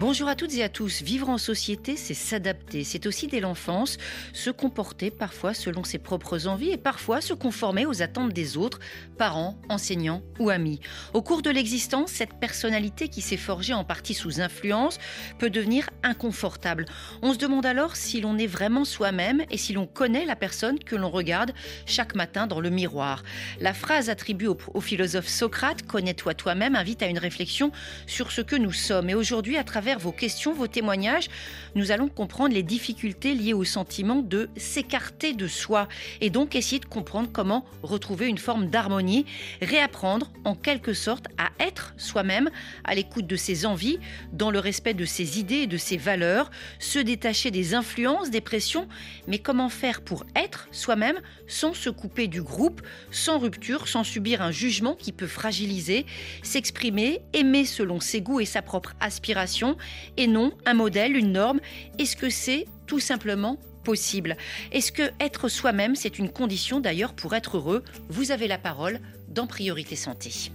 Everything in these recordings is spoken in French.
Bonjour à toutes et à tous. Vivre en société, c'est s'adapter. C'est aussi dès l'enfance se comporter parfois selon ses propres envies et parfois se conformer aux attentes des autres, parents, enseignants ou amis. Au cours de l'existence, cette personnalité qui s'est forgée en partie sous influence peut devenir inconfortable. On se demande alors si l'on est vraiment soi-même et si l'on connaît la personne que l'on regarde chaque matin dans le miroir. La phrase attribuée au, philosophe Socrate, connais-toi toi-même, invite à une réflexion sur ce que nous sommes. Et aujourd'hui, à travers vos questions, vos témoignages, nous allons comprendre les difficultés liées au sentiment de s'écarter de soi et donc essayer de comprendre comment retrouver une forme d'harmonie, réapprendre en quelque sorte à être soi-même, à l'écoute de ses envies, dans le respect de ses idées et de ses valeurs, se détacher des influences, des pressions, mais comment faire pour être soi-même sans se couper du groupe, sans rupture, sans subir un jugement qui peut fragiliser, s'exprimer, aimer selon ses goûts et sa propre aspiration, et non un modèle, une norme Est-ce que c'est tout simplement possible? Est-ce que être soi-même, c'est une condition d'ailleurs pour être heureux? Vous avez la parole dans Priorité Santé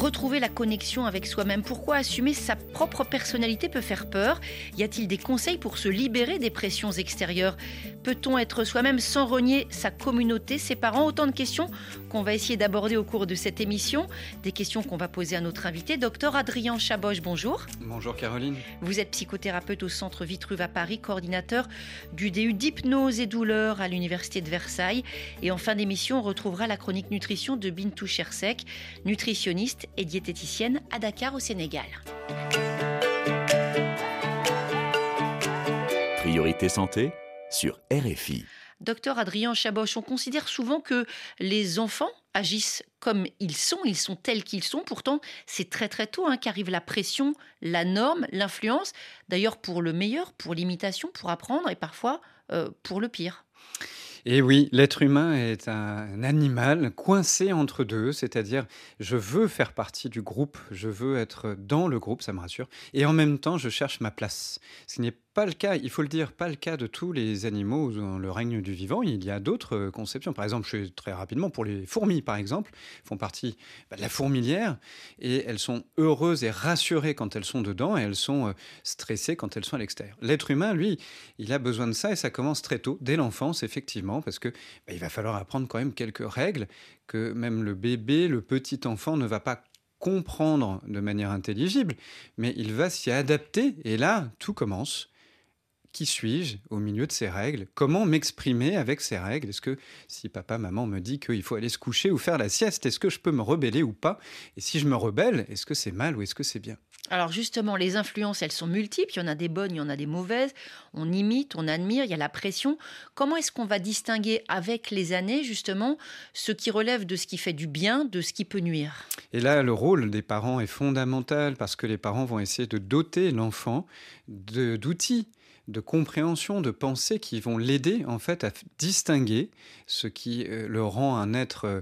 retrouver la connexion avec soi-même Pourquoi assumer sa propre personnalité peut faire peur? Y a-t-il des conseils pour se libérer des pressions extérieures? Peut-on être soi-même sans renier sa communauté, ses parents? Autant de questions qu'on va essayer d'aborder au cours de cette émission. Des questions qu'on va poser à notre invité, docteur Adrien Chaboche. Bonjour. Bonjour Caroline. Vous êtes psychothérapeute au Centre Vitruve à Paris, coordinateur du DU d'hypnose et douleur à l'Université de Versailles. Et en fin d'émission, on retrouvera la chronique nutrition de Bintou Chersek, nutritionniste et diététicienne à Dakar au Sénégal. Priorité santé sur RFI. Docteur Adrien Chaboche, on considère souvent que les enfants agissent comme ils sont, ils sont tels qu'ils sont. Pourtant, c'est très très tôt hein, qu'arrive la pression, la norme, l'influence. D'ailleurs, pour le meilleur, pour l'imitation, pour apprendre et parfois euh, pour le pire. Et oui, l'être humain est un animal coincé entre deux, c'est-à-dire je veux faire partie du groupe, je veux être dans le groupe, ça me rassure, et en même temps je cherche ma place. Ce pas le cas, il faut le dire, pas le cas de tous les animaux dans le règne du vivant. Il y a d'autres euh, conceptions. Par exemple, je très rapidement pour les fourmis, par exemple, font partie bah, de la fourmilière et elles sont heureuses et rassurées quand elles sont dedans et elles sont euh, stressées quand elles sont à l'extérieur. L'être humain, lui, il a besoin de ça et ça commence très tôt, dès l'enfance, effectivement, parce que bah, il va falloir apprendre quand même quelques règles que même le bébé, le petit enfant ne va pas comprendre de manière intelligible, mais il va s'y adapter et là, tout commence qui suis-je au milieu de ces règles? Comment m'exprimer avec ces règles? Est-ce que si papa, maman me dit qu'il faut aller se coucher ou faire la sieste, est-ce que je peux me rebeller ou pas? Et si je me rebelle, est-ce que c'est mal ou est-ce que c'est bien? Alors justement, les influences, elles sont multiples. Il y en a des bonnes, il y en a des mauvaises. On imite, on admire, il y a la pression. Comment est-ce qu'on va distinguer avec les années, justement, ce qui relève de ce qui fait du bien, de ce qui peut nuire? Et là, le rôle des parents est fondamental parce que les parents vont essayer de doter l'enfant d'outils de compréhension, de pensée qui vont l'aider en fait à distinguer ce qui euh, le rend un être euh,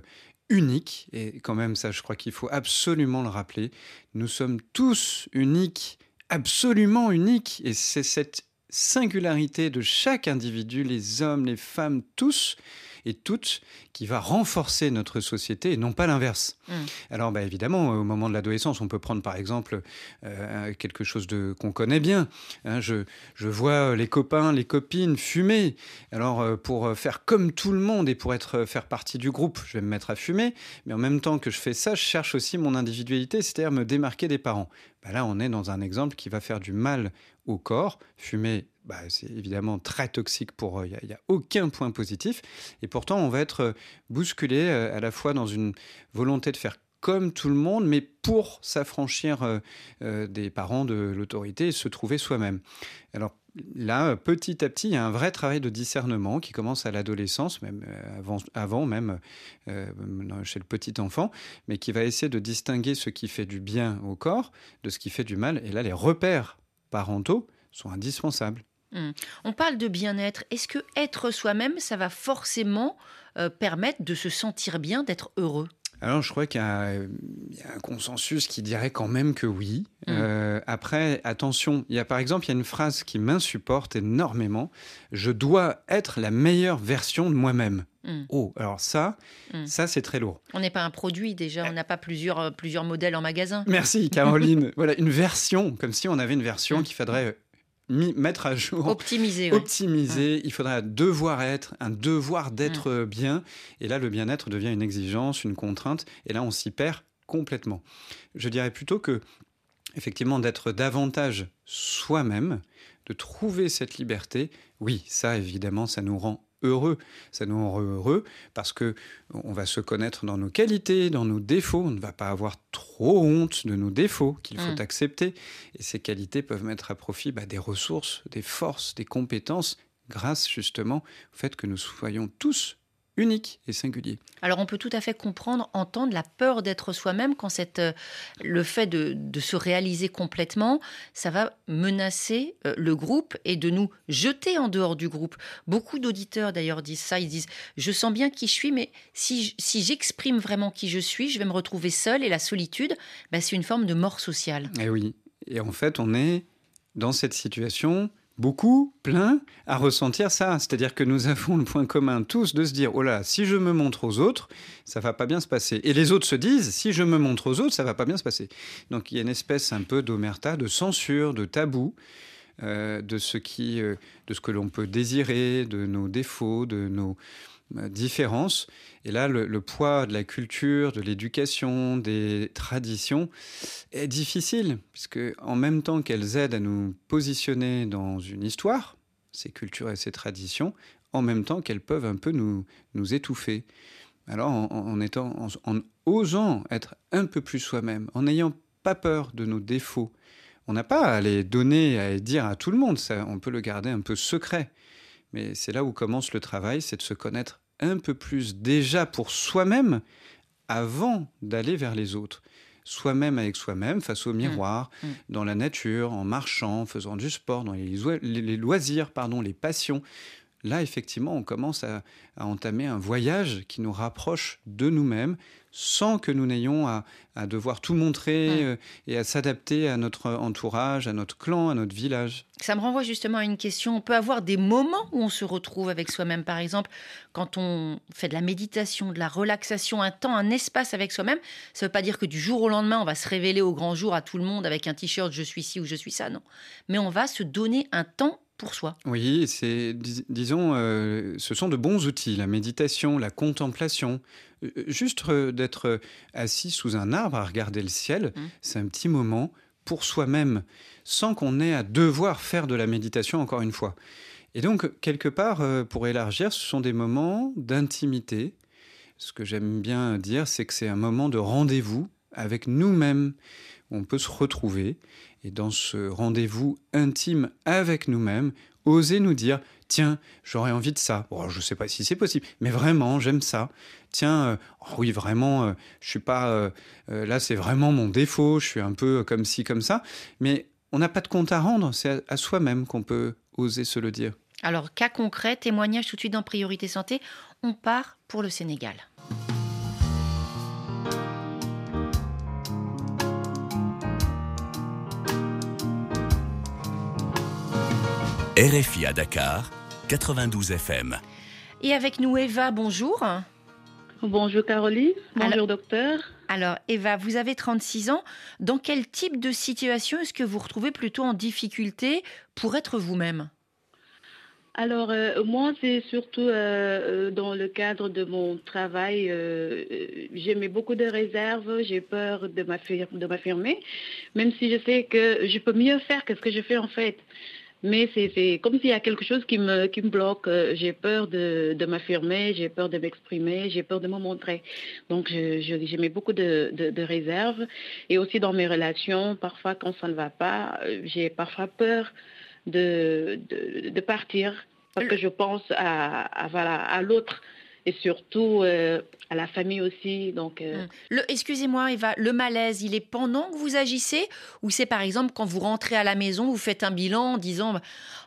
unique. Et quand même, ça, je crois qu'il faut absolument le rappeler. Nous sommes tous uniques, absolument uniques. Et c'est cette singularité de chaque individu, les hommes, les femmes, tous, et toutes qui va renforcer notre société et non pas l'inverse. Mm. Alors bah, évidemment, au moment de l'adolescence, on peut prendre par exemple euh, quelque chose de qu'on connaît bien. Hein, je, je, vois les copains, les copines fumer. Alors euh, pour faire comme tout le monde et pour être faire partie du groupe, je vais me mettre à fumer. Mais en même temps que je fais ça, je cherche aussi mon individualité, c'est-à-dire me démarquer des parents. Bah, là, on est dans un exemple qui va faire du mal au corps. Fumer bah, c'est évidemment très toxique pour il n'y a, aucun point positif. Et pourtant, on va être euh, bousculé euh, à la fois dans une volonté de faire comme tout le monde, mais pour s'affranchir euh, des parents de l'autorité et se trouver soi-même. Alors là, petit à petit, il y a un vrai travail de discernement qui commence à l'adolescence, même avant, même chez le petit enfant, mais qui va essayer de distinguer ce qui fait du bien au corps de ce qui fait du mal. Et là, les repères parentaux sont indispensables. Hmm. On parle de bien-être. Est-ce que être soi-même, ça va forcément euh, permettre de se sentir bien, d'être heureux? Alors, je crois qu'il y, a un consensus qui dirait quand même que oui. Mm. Euh, après, attention, il y a par exemple, il y a une phrase qui m'insupporte énormément. Je dois être la meilleure version de moi-même. Mm. Oh, alors ça, ça c'est très lourd. On n'est pas un produit déjà, on n'a pas plusieurs, euh, plusieurs modèles en magasin. Merci Caroline. voilà, une version, comme si on avait une version qu'il faudrait mettre à jour. Optimiser. Optimiser. Il faudrait un devoir être, un devoir d'être bien. Et là, le bien-être devient une exigence, une contrainte. Et là, on s'y perd complètement. Je dirais plutôt que, effectivement, d'être davantage soi-même, de trouver cette liberté, oui, ça, évidemment, ça nous rend heureux. Ça nous rend heureux parce que on va se connaître dans nos qualités, dans nos défauts. On ne va pas avoir trop honte de nos défauts qu'il faut mm. accepter. Et ces qualités peuvent mettre à profit bah, des ressources, des forces, des compétences grâce justement au fait que nous soyons tous unique et singulier. Alors on peut tout à fait comprendre, entendre la peur d'être soi-même quand cette, euh, le fait de, se réaliser complètement, ça va menacer euh, le groupe et de nous jeter en dehors du groupe. Beaucoup d'auditeurs d'ailleurs disent ça, ils disent je sens bien qui je suis, mais si, si j'exprime vraiment qui je suis, je vais me retrouver seul et la solitude, bah, c'est une forme de mort sociale. Et eh oui, et en fait on est dans cette situation beaucoup, plein, à ressentir ça. C'est-à-dire que nous avons le point commun tous de se dire, oh là, si je me montre aux autres, ça va pas bien se passer. Et les autres se disent, si je me montre aux autres, ça va pas bien se passer. Donc il y a une espèce un peu d'omerta, de censure, de tabou. Euh, de ce qui, euh, de ce que l'on peut désirer, de nos défauts, de nos, différence. Et là, le, poids de la culture, de l'éducation, des traditions est difficile, puisque en même temps qu'elles aident à nous positionner dans une histoire, ces cultures et ces traditions, en même temps qu'elles peuvent un peu nous, nous étouffer. Alors, en, étant, en, osant être un peu plus soi-même, en n'ayant pas peur de nos défauts, on n'a pas à les donner, à les dire à tout le monde, ça, on peut le garder un peu secret. Mais c'est là où commence le travail, c'est de se connaître un peu plus déjà pour soi-même avant d'aller vers les autres. Soi-même avec soi-même, face au mmh. miroir, mmh. dans la nature, en marchant, en faisant du sport, dans les, loisirs, pardon, les passions. Là, effectivement, on commence à entamer un voyage qui nous rapproche de nous-mêmes, sans que nous n'ayons à, devoir tout montrer mmh. euh, et à s'adapter à notre entourage, à notre clan, à notre village. Ça me renvoie justement à une question. On peut avoir des moments où on se retrouve avec soi-même, par exemple, quand on fait de la méditation, de la relaxation, un temps, un espace avec soi-même. Ça ne veut pas dire que du jour au lendemain, on va se révéler au grand jour à tout le monde avec un t-shirt je suis ci ou je suis ça, non. Mais on va se donner un temps pour soi. Oui, c'est, disons, euh, ce sont de bons outils, la méditation, la contemplation. Euh, juste euh, d'être assis sous un arbre à regarder le ciel, mmh. c'est un petit moment pour soi-même, sans qu'on ait à devoir faire de la méditation encore une fois. Et donc, quelque part, pour élargir, ce sont des moments d'intimité. Ce que j'aime bien dire, c'est que c'est un moment de rendez-vous avec nous-mêmes. On peut se retrouver et dans ce rendez-vous intime avec nous-mêmes, oser nous dire tiens, j'aurais envie de ça. Bon, je ne sais pas si c'est possible, mais vraiment, j'aime ça. Tiens, euh, oh oui, vraiment, euh, je suis pas euh, là, c'est vraiment mon défaut. Je suis un peu comme ci, comme ça. Mais on n'a pas de compte à rendre. C'est à, à soi-même qu'on peut oser se le dire. Alors, cas concret, témoignage tout de suite dans Priorité Santé. On part pour le Sénégal. RFI à Dakar, 92 FM. Et avec nous Eva, bonjour. Bonjour Caroline, bonjour docteur. Alors Eva, vous avez 36 ans. Dans quel type de situation est-ce que vous retrouvez plutôt en difficulté pour être vous-même? Alors euh, moi, c'est surtout euh, euh, dans le cadre de mon travail, j'ai mis beaucoup de réserves, j'ai peur de m'affirmer, même si je sais que je peux mieux faire que ce que je fais en fait. Mais c'est comme s'il y a quelque chose qui me, bloque. Euh, j'ai peur de, m'affirmer, j'ai peur de m'exprimer, j'ai peur de me montrer. Donc, je, mets beaucoup de, réserves. Et aussi dans mes relations, parfois, quand ça ne va pas, euh, j'ai parfois peur de, partir parce que je pense à l'autre et surtout euh, à la famille aussi. Donc, euh. mmh. excusez-moi, Eva, le malaise, il est pendant que vous agissez ou c'est par exemple quand vous rentrez à la maison, vous faites un bilan en disant,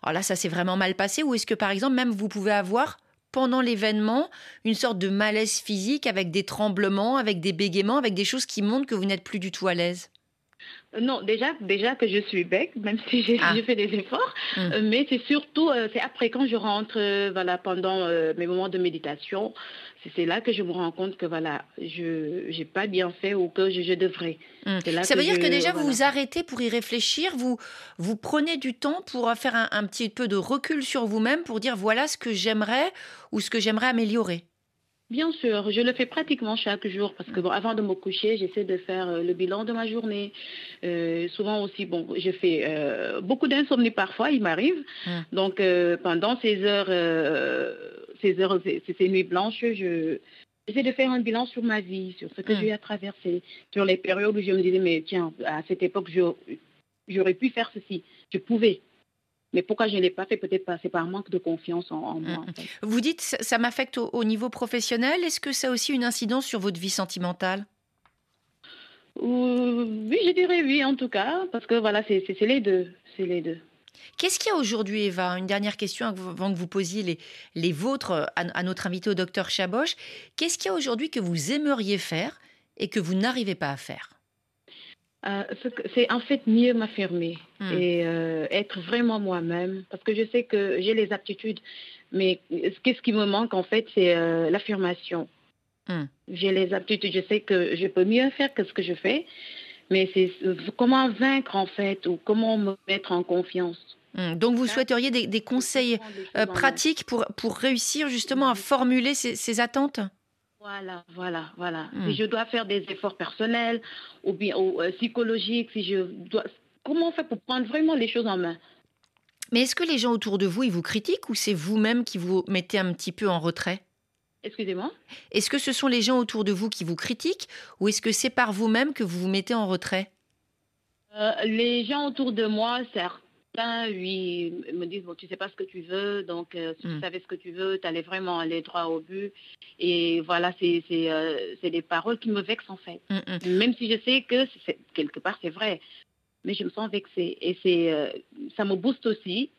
oh là, ça s'est vraiment mal passé, ou est-ce que par exemple même vous pouvez avoir pendant l'événement une sorte de malaise physique avec des tremblements, avec des bégaiements, avec des choses qui montrent que vous n'êtes plus du tout à l'aise? Non, déjà, déjà que je suis bec, même si j'ai ah. fait des efforts, hum. euh, mais c'est surtout, euh, c'est après quand je rentre, euh, voilà, pendant mes moments de méditation, c'est là que je me rends compte que voilà, je n'ai pas bien fait ou que je, devrais. Hum. Ça veut dire que déjà vous vous arrêtez pour y réfléchir, vous vous prenez du temps pour faire un, un petit peu de recul sur vous-même pour dire voilà ce que j'aimerais ou ce que j'aimerais améliorer. Bien sûr, je le fais pratiquement chaque jour parce que bon, avant de me coucher, j'essaie de faire euh, le bilan de ma journée. Euh, souvent aussi, bon, je fais euh, beaucoup d'insomnie parfois, il m'arrive. Hum. Donc pendant ces heures, ces heures, ces, nuits blanches, je j'essaie de faire un bilan sur ma vie, sur ce que hum. j'ai à traverser, sur les périodes où je me disais mais tiens, à cette époque, j'aurais pu faire ceci, je pouvais. Mais pourquoi je ne l'ai pas fait? Peut-être pas. C'est par manque de confiance en, moi. Mm, mm. Vous dites ça m'affecte au, niveau professionnel. Est-ce que ça a aussi une incidence sur votre vie sentimentale? Oui, je dirais oui, en tout cas, parce que voilà, c'est les deux. C'est les deux. Qu'est-ce qu'il y a aujourd'hui, Eva? Une dernière question avant que vous posiez les, les vôtres à, à notre invité au docteur Chaboche. Qu'est-ce qu'il y a aujourd'hui que vous aimeriez faire et que vous n'arrivez pas à faire? Euh, c'est en fait mieux m'affirmer hmm. et euh, être vraiment moi-même parce que je sais que j'ai les aptitudes, mais qu'est-ce qui me manque en fait, c'est euh, l'affirmation. Hmm. J'ai les aptitudes, je sais que je peux mieux faire que ce que je fais, mais c'est comment vaincre en fait ou comment me mettre en confiance. Hmm. Donc vous souhaiteriez des, conseils pratiques pour, pour réussir justement à formuler ces attentes? Voilà, voilà, voilà. Si hmm. je dois faire des efforts personnels ou bien euh, psychologiques, si je dois, comment on fait pour prendre vraiment les choses en main? Mais est-ce que les gens autour de vous, ils vous critiquent ou c'est vous-même qui vous mettez un petit peu en retrait? Excusez-moi? Est-ce que ce sont les gens autour de vous qui vous critiquent ou est-ce que c'est par vous-même que vous vous mettez en retrait? Euh, Les gens autour de moi, certes oui, me disent, bon, tu sais pas ce que tu veux, donc euh, si tu hmm. savais ce que tu veux, tu allais vraiment aller droit au but. Et voilà, c'est euh, des paroles qui me vexent en fait. Hmm, hmm. Même si je sais que quelque part c'est vrai, mais je me sens vexée. Et c'est euh, ça me booste aussi.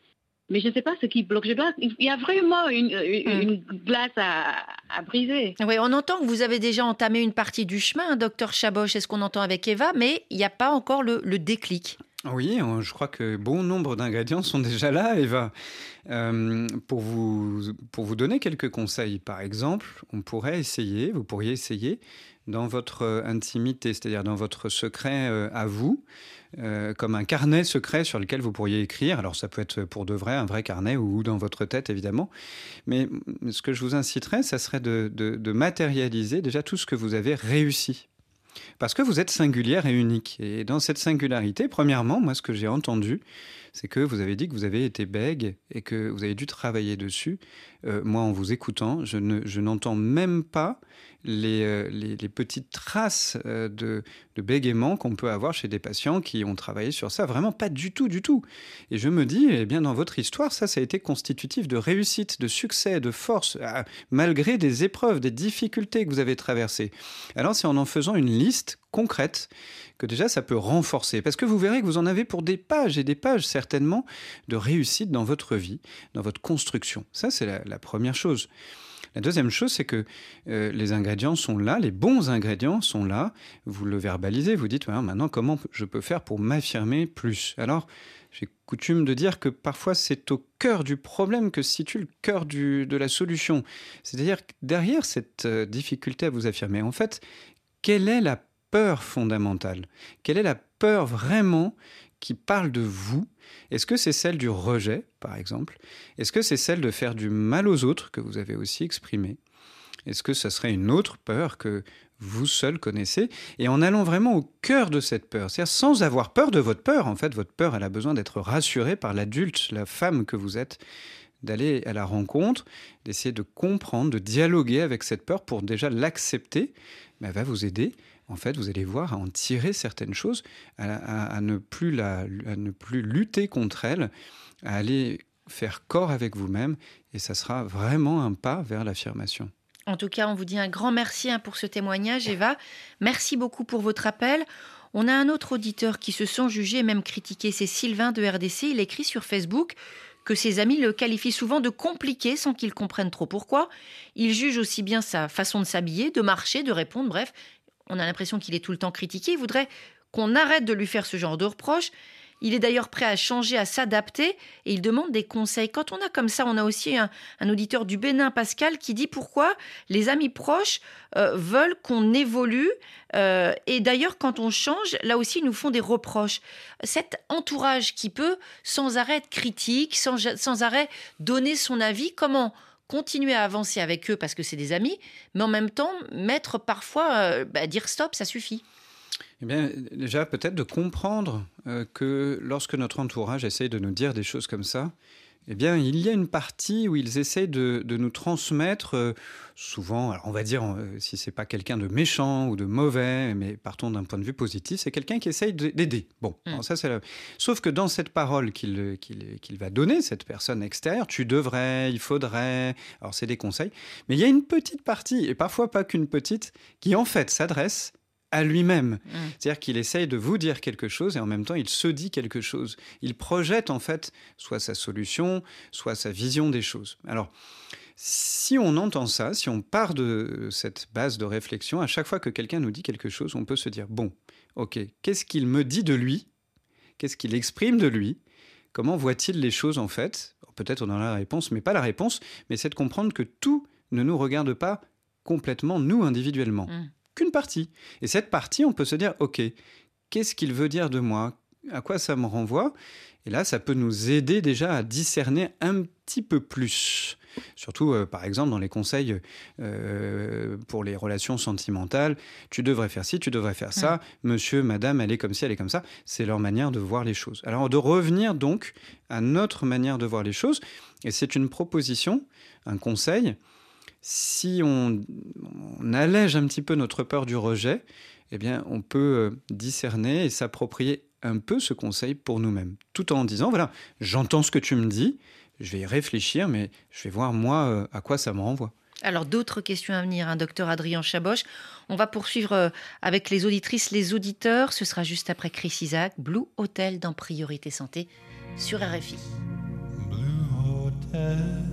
Mais je ne sais pas ce qui bloque. Je dois, il y a vraiment une, une, glace à, à, briser. Oui, on entend que vous avez déjà entamé une partie du chemin, docteur Chaboch, c'est ce qu'on entend avec Eva, mais il n'y a pas encore le, le déclic. Oui, je crois que bon nombre d'ingrédients sont déjà là, Eva. Euh, pour, vous, pour vous donner quelques conseils, par exemple, on pourrait essayer, vous pourriez essayer dans votre intimité, c'est-à-dire dans votre secret euh, à vous, euh, comme un carnet secret sur lequel vous pourriez écrire. Alors ça peut être pour de vrai, un vrai carnet ou dans votre tête évidemment. Mais ce que je vous inciterais, ça serait de, de matérialiser déjà tout ce que vous avez réussi parce que vous êtes singulière et unique. Et dans cette singularité, premièrement, moi, ce que j'ai entendu, c'est que vous avez dit que vous avez été bègue et que vous avez dû travailler dessus. Euh, moi, en vous écoutant, je, je n'entends même pas euh, les, les, petites traces euh, de, de bégaiement qu'on peut avoir chez des patients qui ont travaillé sur ça. Vraiment pas du tout, du tout. Et je me dis, eh bien, dans votre histoire, ça, ça a été constitutif de réussite, de succès, de force, malgré des épreuves, des difficultés que vous avez traversées. Alors, c'est en en faisant une liste concrète que déjà ça peut renforcer. Parce que vous verrez que vous en avez pour des pages et des pages certainement de réussite dans votre vie, dans votre construction. Ça, c'est la, la première chose. La deuxième chose, c'est que euh, les ingrédients sont là, les bons ingrédients sont là. Vous le verbalisez, vous dites maintenant comment je peux faire pour m'affirmer plus? Alors, j'ai coutume de dire que parfois c'est au cœur du problème que se situe le cœur de la solution. C'est-à-dire derrière cette euh, difficulté à vous affirmer, en fait, quelle est la peur fondamentale? Quelle est la peur vraiment qui parle de vous. Est-ce que c'est celle du rejet, par exemple? Est-ce que c'est celle de faire du mal aux autres que vous avez aussi exprimé? Est-ce que ce serait une autre peur que vous seul connaissez? Et en allant vraiment au cœur de cette peur, c'est-à-dire sans avoir peur de votre peur, en fait, votre peur, elle a besoin d'être rassurée par l'adulte, la femme que vous êtes, d'aller à la rencontre, d'essayer de comprendre, de dialoguer avec cette peur pour déjà l'accepter, elle va vous aider en fait, vous allez voir à en tirer certaines choses, à, ne, plus la, ne plus lutter contre elle, à aller faire corps avec vous-même, et ça sera vraiment un pas vers l'affirmation. En tout cas, on vous dit un grand merci hein, pour ce témoignage, Eva. Merci beaucoup pour votre appel. On a un autre auditeur qui se sent jugé et même critiqué, c'est Sylvain de RDC. Il écrit sur Facebook que ses amis le qualifient souvent de compliqué sans qu'ils comprennent trop pourquoi. Il juge aussi bien sa façon de s'habiller, de marcher, de répondre, bref. On a l'impression qu'il est tout le temps critiqué. Il voudrait qu'on arrête de lui faire ce genre de reproches. Il est d'ailleurs prêt à changer, à s'adapter et il demande des conseils. Quand on a comme ça, on a aussi un, auditeur du Bénin, Pascal, qui dit pourquoi les amis proches euh, veulent qu'on évolue. Euh, et d'ailleurs, quand on change, là aussi, ils nous font des reproches. Cet entourage qui peut sans arrêt être critique, sans, sans arrêt donner son avis, comment continuer à avancer avec eux parce que c'est des amis, mais en même temps mettre parfois, euh, bah, dire stop, ça suffit. Eh bien, déjà, peut-être de comprendre euh, que lorsque notre entourage essaye de nous dire des choses comme ça, eh bien, il y a une partie où ils essayent de, nous transmettre, euh, souvent, alors on va dire, euh, si c'est pas quelqu'un de méchant ou de mauvais, mais partons d'un point de vue positif, c'est quelqu'un qui essaye d'aider. Bon, mm. ça c'est Sauf que dans cette parole qu'il qu'il va donner, cette personne extérieure, tu devrais, il faudrait, alors c'est des conseils, mais il y a une petite partie, et parfois pas qu'une petite, qui en fait s'adresse à lui-même. Mm. C'est-à-dire qu'il essaye de vous dire quelque chose et en même temps il se dit quelque chose. Il projette en fait soit sa solution, soit sa vision des choses. Alors, si on entend ça, si on part de cette base de réflexion, à chaque fois que quelqu'un nous dit quelque chose, on peut se dire, bon, ok, qu'est-ce qu'il me dit de lui? Qu'est-ce qu'il exprime de lui? Comment voit-il les choses en fait? Peut-être on a la réponse, mais pas la réponse, mais c'est de comprendre que tout ne nous regarde pas complètement, nous individuellement. Mm qu'une partie. Et cette partie, on peut se dire, OK, qu'est-ce qu'il veut dire de moi? À quoi ça me renvoie? Et là, ça peut nous aider déjà à discerner un petit peu plus. Surtout, euh, par exemple, dans les conseils euh, pour les relations sentimentales, tu devrais faire ci, tu devrais faire ça, monsieur, madame, elle est comme ci, elle est comme ça. C'est leur manière de voir les choses. Alors, de revenir donc à notre manière de voir les choses, et c'est une proposition, un conseil, si on, allège un petit peu notre peur du rejet, eh bien, on peut euh, discerner et s'approprier un peu ce conseil pour nous-mêmes, tout en disant voilà, j'entends ce que tu me dis, je vais y réfléchir, mais je vais voir moi euh, à quoi ça me renvoie. Alors d'autres questions à venir, hein, docteur Adrien Chaboche. On va poursuivre euh, avec les auditrices, les auditeurs. Ce sera juste après Chris Isaac, Blue Hotel dans Priorité Santé sur RFI. Blue Hotel.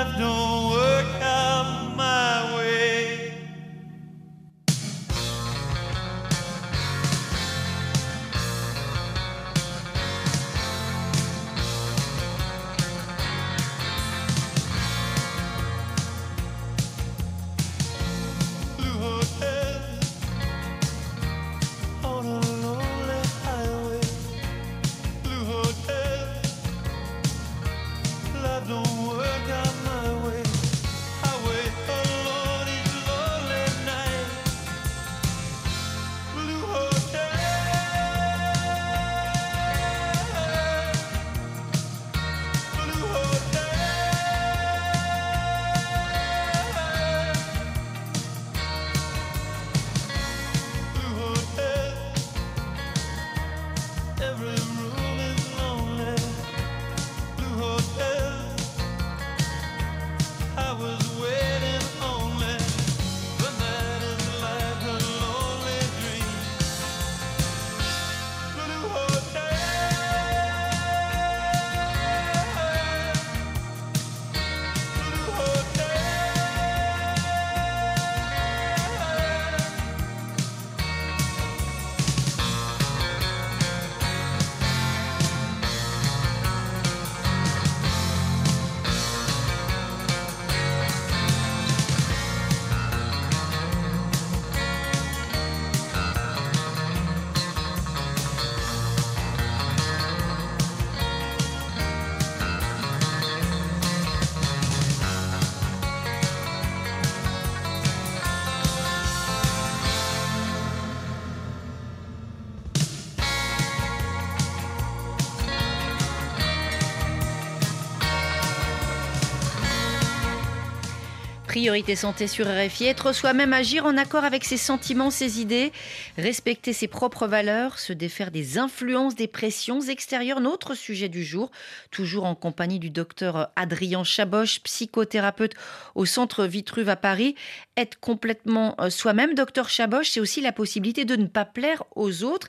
Priorité santé sur RFI, être soi-même, agir en accord avec ses sentiments, ses idées, respecter ses propres valeurs, se défaire des influences, des pressions extérieures, notre sujet du jour, toujours en compagnie du docteur Adrien Chaboche, psychothérapeute au centre Vitruve à Paris. Être complètement euh, soi-même, docteur Chaboche, c'est aussi la possibilité de ne pas plaire aux autres.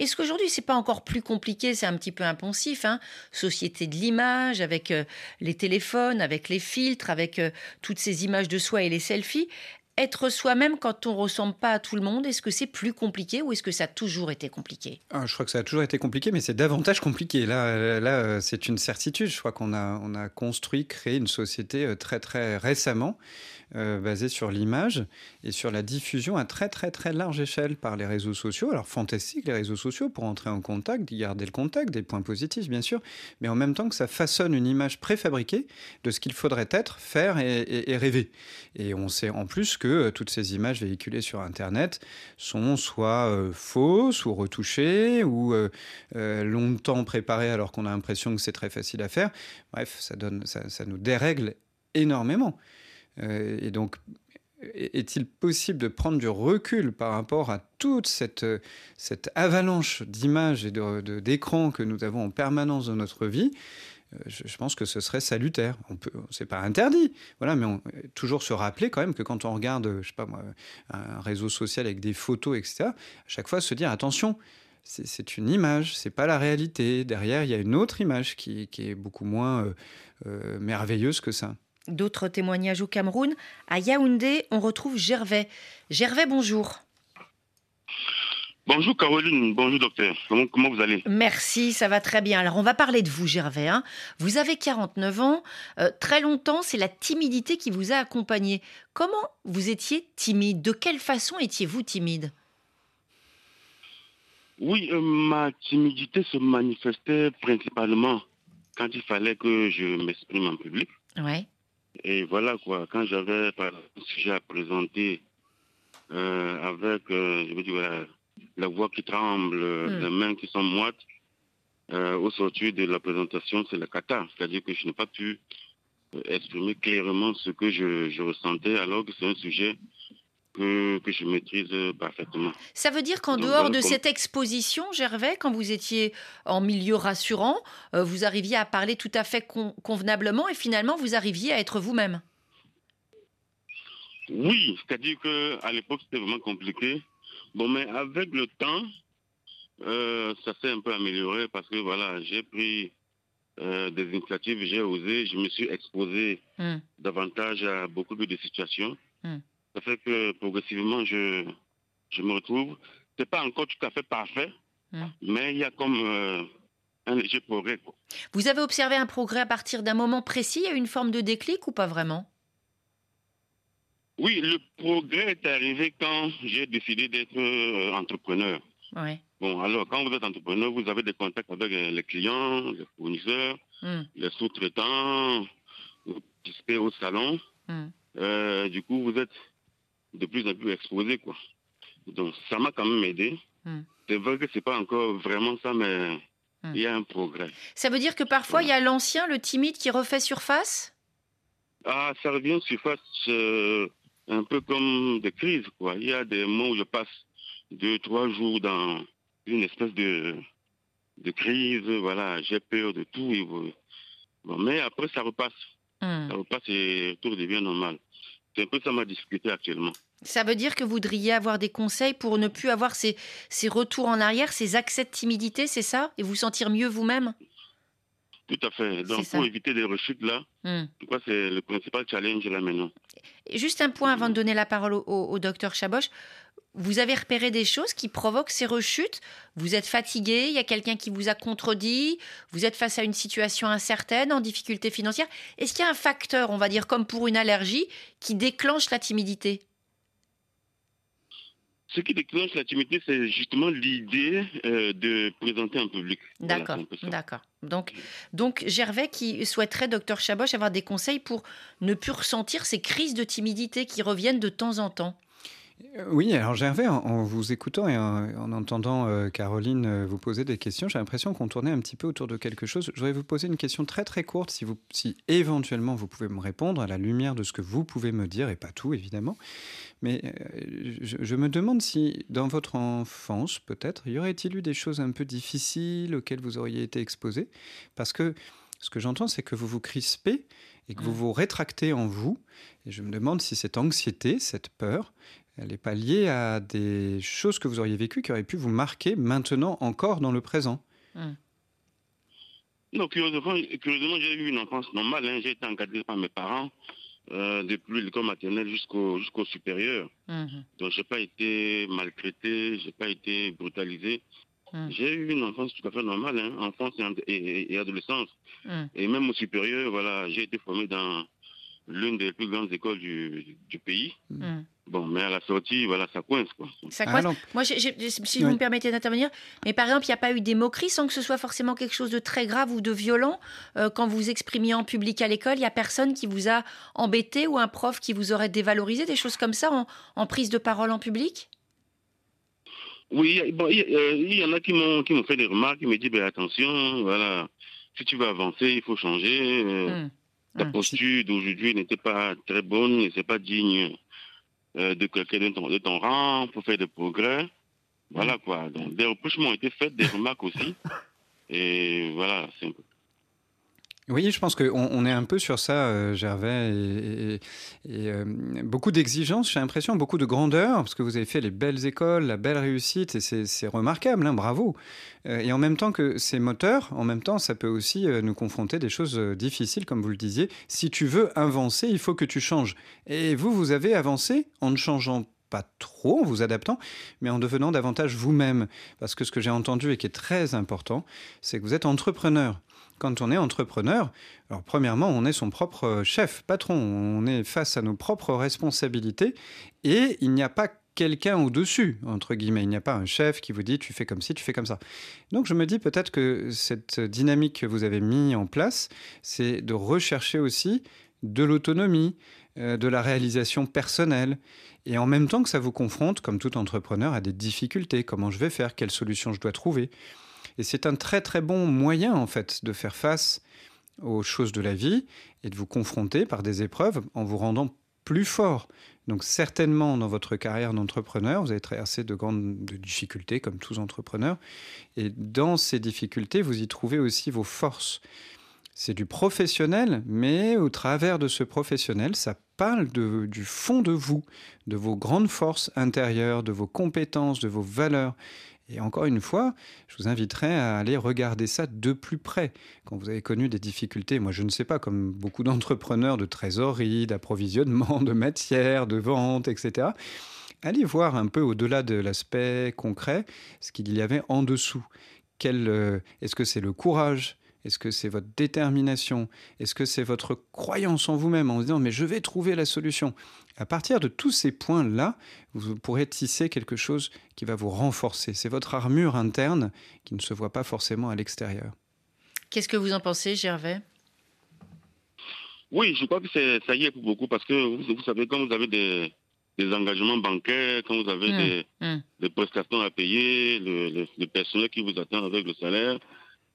Est-ce qu'aujourd'hui, c'est pas encore plus compliqué C'est un petit peu impensif. Hein Société de l'image, avec euh, les téléphones, avec les filtres, avec euh, toutes ces images de soi et les selfies. Être soi-même quand on ressemble pas à tout le monde, est-ce que c'est plus compliqué ou est-ce que ça a toujours été compliqué? Ah, Je crois que ça a toujours été compliqué, mais c'est davantage compliqué. Là, là euh, c'est une certitude. Je crois qu'on a, on a construit, créé une société très, très récemment euh, basé sur l'image et sur la diffusion à très très très large échelle par les réseaux sociaux. Alors fantastique les réseaux sociaux pour entrer en contact, garder le contact, des points positifs bien sûr, mais en même temps que ça façonne une image préfabriquée de ce qu'il faudrait être, faire et, rêver. Et on sait en plus que euh, toutes ces images véhiculées sur Internet sont soit euh, fausses ou retouchées ou longtemps préparées alors qu'on a l'impression que c'est très facile à faire. Bref, ça nous dérègle énormément. Euh, et donc, est-il possible de prendre du recul par rapport à toute cette, cette avalanche d'images et d'écrans de, que nous avons en permanence dans notre vie? Euh, je, pense que ce serait salutaire. On peut, c'est pas interdit, voilà, mais toujours se rappeler quand même que quand on regarde, je sais pas moi, un réseau social avec des photos, etc. À chaque fois se dire attention, c'est une image, c'est pas la réalité. Derrière, il y a une autre image qui, est beaucoup moins euh, merveilleuse que ça. D'autres témoignages au Cameroun. À Yaoundé, on retrouve Gervais. Gervais, bonjour. Bonjour Caroline, bonjour docteur. Comment, vous allez? Merci, ça va très bien. Alors on va parler de vous Gervais. Hein. Vous avez 49 ans. Euh, très longtemps, c'est la timidité qui vous a accompagné. Comment vous étiez timide? De quelle façon étiez-vous timide? Oui, euh, ma timidité se manifestait principalement quand il fallait que je m'exprime en public. Ouais. Et voilà quoi, quand j'avais un sujet à présenter euh, avec, euh, je veux dire, la, voix qui tremble, hmm. les mains qui sont moites, euh, au sortir de la présentation, c'est la cata. C'est-à-dire que je n'ai pas pu exprimer clairement ce que je ressentais alors que c'est un sujet que, je maîtrise parfaitement. Ça veut dire qu'en dehors de cette exposition, Gervais, quand vous étiez en milieu rassurant, euh, vous arriviez à parler tout à fait convenablement et finalement vous arriviez à être vous-même Oui, c'est-à-dire qu'à l'époque c'était vraiment compliqué. Bon, mais avec le temps, euh, ça s'est un peu amélioré parce que voilà, j'ai pris euh, des initiatives, j'ai osé, je me suis exposé hmm. davantage à beaucoup de situations. Hmm. Ça fait que progressivement, je, je me retrouve. Ce n'est pas encore tout à fait parfait, hmm. mais il y a comme euh, un léger progrès. Vous avez observé un progrès à partir d'un moment précis? Il y a une forme de déclic ou pas vraiment? Oui, le progrès est arrivé quand j'ai décidé d'être euh, entrepreneur. Ouais. Bon, alors quand vous êtes entrepreneur, vous avez des contacts avec euh, les clients, les fournisseurs, hmm. les sous-traitants, vous participez au salon. Hmm. du coup, vous êtes de plus en plus exposé, quoi. Donc, ça m'a quand même aidé. Hmm. C'est vrai que c'est pas encore vraiment ça, mais hmm. il y a un progrès. Ça veut dire que parfois, il y a l'ancien, le timide, qui refait surface? Ah, ça revient surface euh, un peu comme des crises, quoi. Il y a des moments où je passe deux, trois jours dans une espèce de, de crise, voilà, j'ai peur de tout. bon, mais après, ça repasse. Hmm. Ça repasse et tout devient normal. C'est un peu ça ma difficulté actuellement. Ça veut dire que vous voudriez avoir des conseils pour ne plus avoir ces, ces retours en arrière, ces accès de timidité, c'est ça? Et vous sentir mieux vous-même? Tout à fait. Donc pour éviter des rechutes là, hmm. c'est le principal challenge là maintenant. juste un point avant de donner la parole au, au docteur Chaboche vous avez repéré des choses qui provoquent ces rechutes? Vous êtes fatigué, il y a quelqu'un qui vous a contredit, vous êtes face à une situation incertaine, en difficulté financière. Est-ce qu'il y a un facteur, on va dire comme pour une allergie, qui déclenche la timidité? Ce qui déclenche la timidité, c'est justement l'idée euh, de présenter en public. D'accord, d'accord. Donc, donc Gervais qui souhaiterait, docteur Chaboche, avoir des conseils pour ne plus ressentir ces crises de timidité qui reviennent de temps en temps? Euh, oui, alors Gervais, en, vous écoutant et en, entendant euh, Caroline euh, vous poser des questions, j'ai l'impression qu'on tournait un petit peu autour de quelque chose. Je voudrais vous poser une question très très courte, si, vous, si éventuellement vous pouvez me répondre à la lumière de ce que vous pouvez me dire, et pas tout évidemment. Mais je, me demande si dans votre enfance, peut-être, y aurait-il eu des choses un peu difficiles auxquelles vous auriez été exposé? Parce que ce que j'entends, c'est que vous vous crispez et que vous mmh. vous rétractez en vous. Et je me demande si cette anxiété, cette peur, elle n'est pas liée à des choses que vous auriez vécues qui auraient pu vous marquer maintenant encore dans le présent. Hum. Non, curieusement, j'ai eu une enfance normale. Hein. J'ai été encadré par mes parents euh, depuis l'école maternelle jusqu'au jusqu'au supérieur. Hum. Donc, je n'ai pas été maltraité, je n'ai pas été brutalisé. Hum. J'ai eu une enfance tout à fait normale, hein. enfance et, adolescence. Et même au supérieur, voilà, j'ai été formé dans l'une des plus grandes écoles du, du pays. Bon, mais à la sortie, voilà, ça coince. Quoi. Ça coince. Moi, si vous me permettez d'intervenir, mais par exemple, il n'y a pas eu des moqueries sans que ce soit forcément quelque chose de très grave ou de violent euh, quand vous exprimiez en public à l'école. Il n'y a personne qui vous a embêté ou un prof qui vous aurait dévalorisé, des choses comme ça en, prise de parole en public? Oui, bon, il, y en a qui m'ont fait des remarques, qui m'ont dit ben, attention, voilà, si tu veux avancer, il faut changer. Euh, hum, ta hum. posture d'aujourd'hui n'était pas très bonne et c'est pas digne euh, de quelqu'un de ton, de ton rang pour faire des progrès. Voilà quoi. Donc des reproches m'ont été faits, des remarques aussi. Et voilà, c'est un peu. Oui, je pense qu'on on est un peu sur ça, euh, Gervais, et, euh, beaucoup d'exigences, j'ai l'impression, beaucoup de grandeur, parce que vous avez fait les belles écoles, la belle réussite, et c'est remarquable, hein, bravo. Euh, et en même temps que c'est moteur, en même temps, ça peut aussi nous confronter des choses difficiles, comme vous le disiez. Si tu veux avancer, il faut que tu changes. Et vous, vous avez avancé en ne changeant pas trop en vous adaptant, mais en devenant davantage vous-même. Parce que ce que j'ai entendu et qui est très important, c'est que vous êtes entrepreneur quand on est entrepreneur, alors premièrement, on est son propre chef, patron, on est face à nos propres responsabilités et il n'y a pas quelqu'un au-dessus, entre guillemets. Il n'y a pas un chef qui vous dit tu fais comme ci, tu fais comme ça. Donc je me dis peut-être que cette dynamique que vous avez mis en place, c'est de rechercher aussi de l'autonomie, euh, de la réalisation personnelle, et en même temps que ça vous confronte, comme tout entrepreneur, à des difficultés. Comment je vais faire? Quelle solution je dois trouver? Et c'est un très très bon moyen en fait de faire face aux choses de la vie et de vous confronter par des épreuves en vous rendant plus fort. Donc certainement dans votre carrière d'entrepreneur, vous avez traversé de grandes difficultés comme tous entrepreneurs. Et dans ces difficultés, vous y trouvez aussi vos forces. C'est du professionnel, mais au travers de ce professionnel, ça parle du fond de vous, de vos grandes forces intérieures, de vos compétences, de vos valeurs. Et encore une fois, je vous inviterai à aller regarder ça de plus près. Quand vous avez connu des difficultés, moi je ne sais pas, comme beaucoup d'entrepreneurs de trésorerie, d'approvisionnement, de matière, de vente, etc., allez voir un peu au-delà de l'aspect concret ce qu'il y avait en dessous. Euh, est-ce que c'est le courage est-ce que c'est votre détermination? Est-ce que c'est votre croyance en vous-même en vous disant mais je vais trouver la solution? À partir de tous ces points-là, vous pourrez tisser quelque chose qui va vous renforcer. C'est votre armure interne qui ne se voit pas forcément à l'extérieur. Qu'est-ce que vous en pensez, Gervais? Oui, je crois que ça y est pour beaucoup parce que vous, savez, quand vous avez des, engagements bancaires, quand vous avez mmh, mmh. des, prestations à payer, le, le personnel qui vous attend avec le salaire,